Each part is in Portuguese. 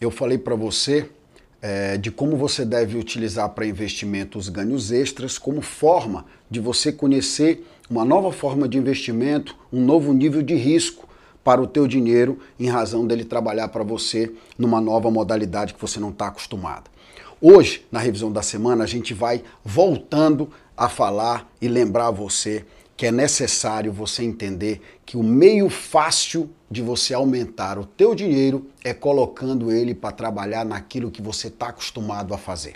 eu falei para você é, de como você deve utilizar para investimento os ganhos extras como forma de você conhecer uma nova forma de investimento, um novo nível de risco para o teu dinheiro em razão dele trabalhar para você numa nova modalidade que você não está acostumado. Hoje, na revisão da semana, a gente vai voltando a falar e lembrar você que é necessário você entender que o meio fácil de você aumentar o teu dinheiro é colocando ele para trabalhar naquilo que você está acostumado a fazer.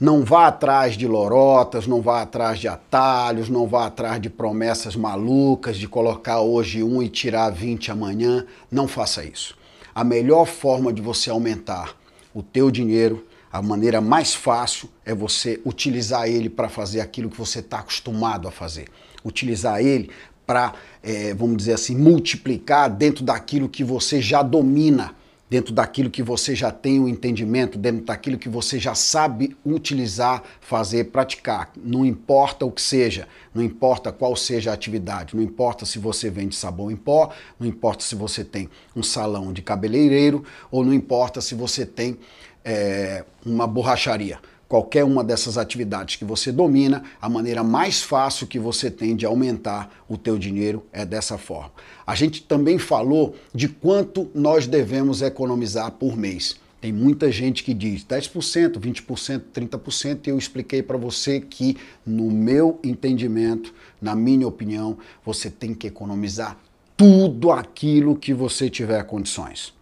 Não vá atrás de lorotas, não vá atrás de atalhos, não vá atrás de promessas malucas de colocar hoje um e tirar 20 amanhã. Não faça isso. A melhor forma de você aumentar o teu dinheiro a maneira mais fácil é você utilizar ele para fazer aquilo que você está acostumado a fazer. Utilizar ele para, é, vamos dizer assim, multiplicar dentro daquilo que você já domina, dentro daquilo que você já tem o entendimento, dentro daquilo que você já sabe utilizar, fazer, praticar. Não importa o que seja, não importa qual seja a atividade, não importa se você vende sabão em pó, não importa se você tem um salão de cabeleireiro ou não importa se você tem é, uma borracharia. Qualquer uma dessas atividades que você domina, a maneira mais fácil que você tem de aumentar o teu dinheiro é dessa forma. A gente também falou de quanto nós devemos economizar por mês. Tem muita gente que diz 10%, 20%, 30%, e eu expliquei para você que, no meu entendimento, na minha opinião, você tem que economizar tudo aquilo que você tiver condições.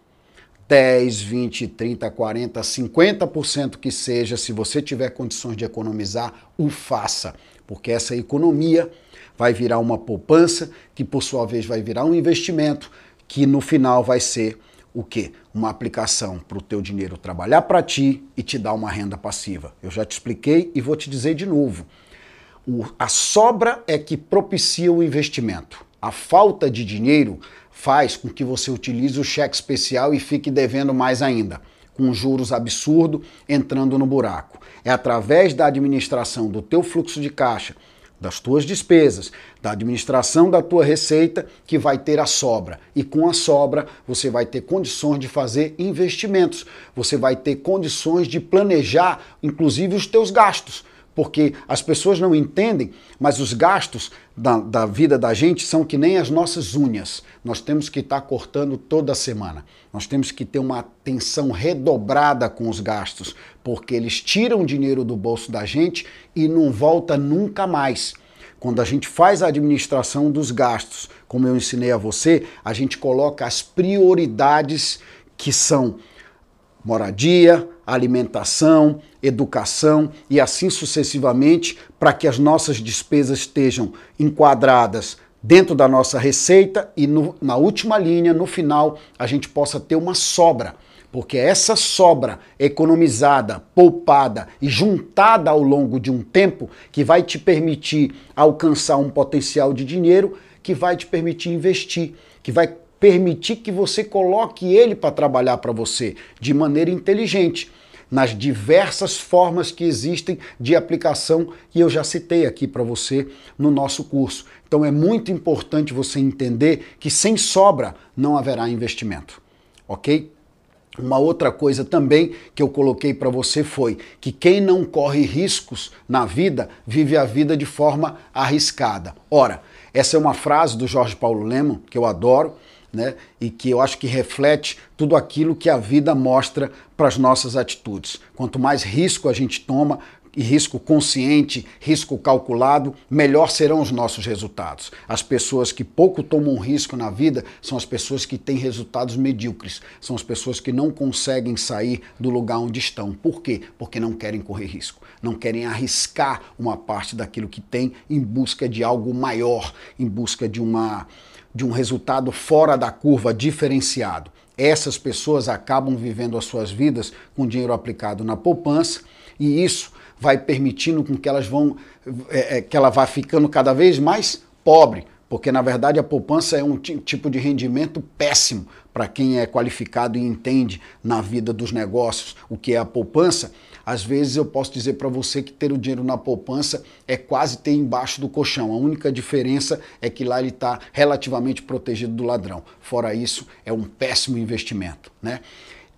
10, 20, 30, 40, 50% que seja, se você tiver condições de economizar, o faça, porque essa economia vai virar uma poupança, que por sua vez vai virar um investimento, que no final vai ser o quê? Uma aplicação para o teu dinheiro trabalhar para ti e te dar uma renda passiva. Eu já te expliquei e vou te dizer de novo. O, a sobra é que propicia o investimento. A falta de dinheiro faz com que você utilize o cheque especial e fique devendo mais ainda, com juros absurdos entrando no buraco. É através da administração do teu fluxo de caixa, das tuas despesas, da administração da tua receita que vai ter a sobra. E com a sobra, você vai ter condições de fazer investimentos. Você vai ter condições de planejar inclusive os teus gastos porque as pessoas não entendem, mas os gastos da, da, vida da gente são que nem as nossas unhas. Nós temos que estar tá cortando toda semana. Nós temos que ter uma atenção redobrada com os gastos, porque eles tiram dinheiro do bolso da gente e não volta nunca mais. Quando a gente faz a administração dos gastos, como eu ensinei a você, a gente coloca as prioridades que são moradia, alimentação, educação e assim sucessivamente, para que as nossas despesas estejam enquadradas dentro da nossa receita e no, na última linha, no final, a gente possa ter uma sobra. Porque essa sobra economizada, poupada e juntada ao longo de um tempo que vai te permitir alcançar um potencial de dinheiro que vai te permitir investir, que vai permitir que você coloque ele para trabalhar para você de maneira inteligente, nas diversas formas que existem de aplicação e eu já citei aqui para você no nosso curso. Então é muito importante você entender que sem sobra não haverá investimento, ok? Uma outra coisa também que eu coloquei para você foi que quem não corre riscos na vida vive a vida de forma arriscada. Ora, essa é uma frase do Jorge Paulo Leman que eu adoro né? E que eu acho que reflete tudo aquilo que a vida mostra para as nossas atitudes. Quanto mais risco a gente toma, e risco consciente, risco calculado, melhor serão os nossos resultados. As pessoas que pouco tomam risco na vida são as pessoas que têm resultados medíocres, são as pessoas que não conseguem sair do lugar onde estão. Por quê? Porque não querem correr risco, não querem arriscar uma parte daquilo que têm em busca de algo maior, em busca de uma de um resultado fora da curva diferenciado. Essas pessoas acabam vivendo as suas vidas com dinheiro aplicado na poupança e isso vai permitindo com que elas vão é, é que ela vá ficando cada vez mais pobre, porque na verdade a poupança é um tipo de rendimento péssimo para quem é qualificado e entende na vida dos negócios o que é a poupança. Às vezes eu posso dizer para você que ter o dinheiro na poupança é quase ter embaixo do colchão. A única diferença é que lá ele está relativamente protegido do ladrão. Fora isso, é um péssimo investimento, né?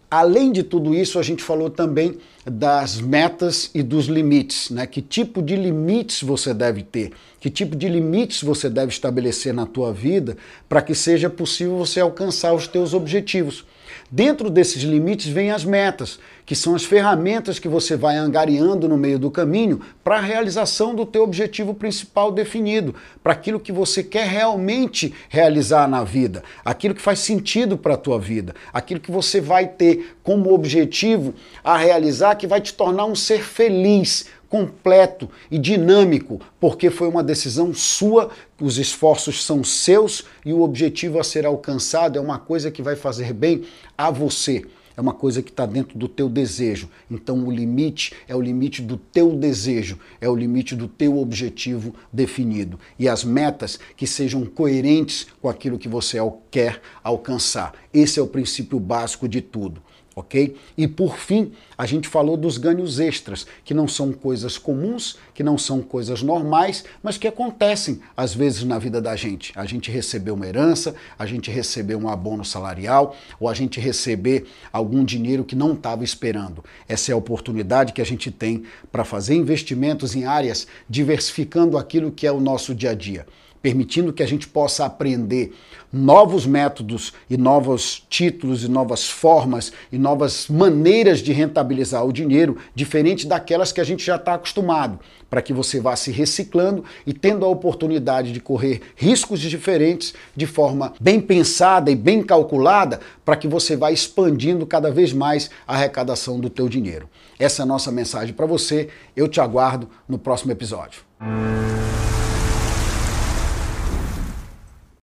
Além de tudo isso, a gente falou também das metas e dos limites, né? Que tipo de limites você deve ter? Que tipo de limites você deve estabelecer na tua vida para que seja possível você alcançar os teus objetivos? Dentro desses limites vêm as metas, que são as ferramentas que você vai angariando no meio do caminho para a realização do teu objetivo principal definido, para aquilo que você quer realmente realizar na vida, aquilo que faz sentido para a tua vida, aquilo que você vai ter como objetivo a realizar que vai te tornar um ser feliz, completo e dinâmico, porque foi uma decisão sua, os esforços são seus e o objetivo a ser alcançado é uma coisa que vai fazer bem a você. É uma coisa que está dentro do teu desejo. Então o limite é o limite do teu desejo, é o limite do teu objetivo definido. E as metas que sejam coerentes com aquilo que você quer alcançar. Esse é o princípio básico de tudo ok? E por fim, a gente falou dos ganhos extras, que não são coisas comuns, que não são coisas normais, mas que acontecem às vezes na vida da gente. A gente receber uma herança, a gente receber um abono salarial, ou a gente receber algum dinheiro que não estava esperando. Essa é a oportunidade que a gente tem para fazer investimentos em áreas diversificando aquilo que é o nosso dia a dia permitindo que a gente possa aprender novos métodos e novos títulos e novas formas e novas maneiras de rentabilizar o dinheiro, diferente daquelas que a gente já está acostumado, para que você vá se reciclando e tendo a oportunidade de correr riscos diferentes de forma bem pensada e bem calculada, para que você vá expandindo cada vez mais a arrecadação do teu dinheiro. Essa é a nossa mensagem para você. Eu te aguardo no próximo episódio.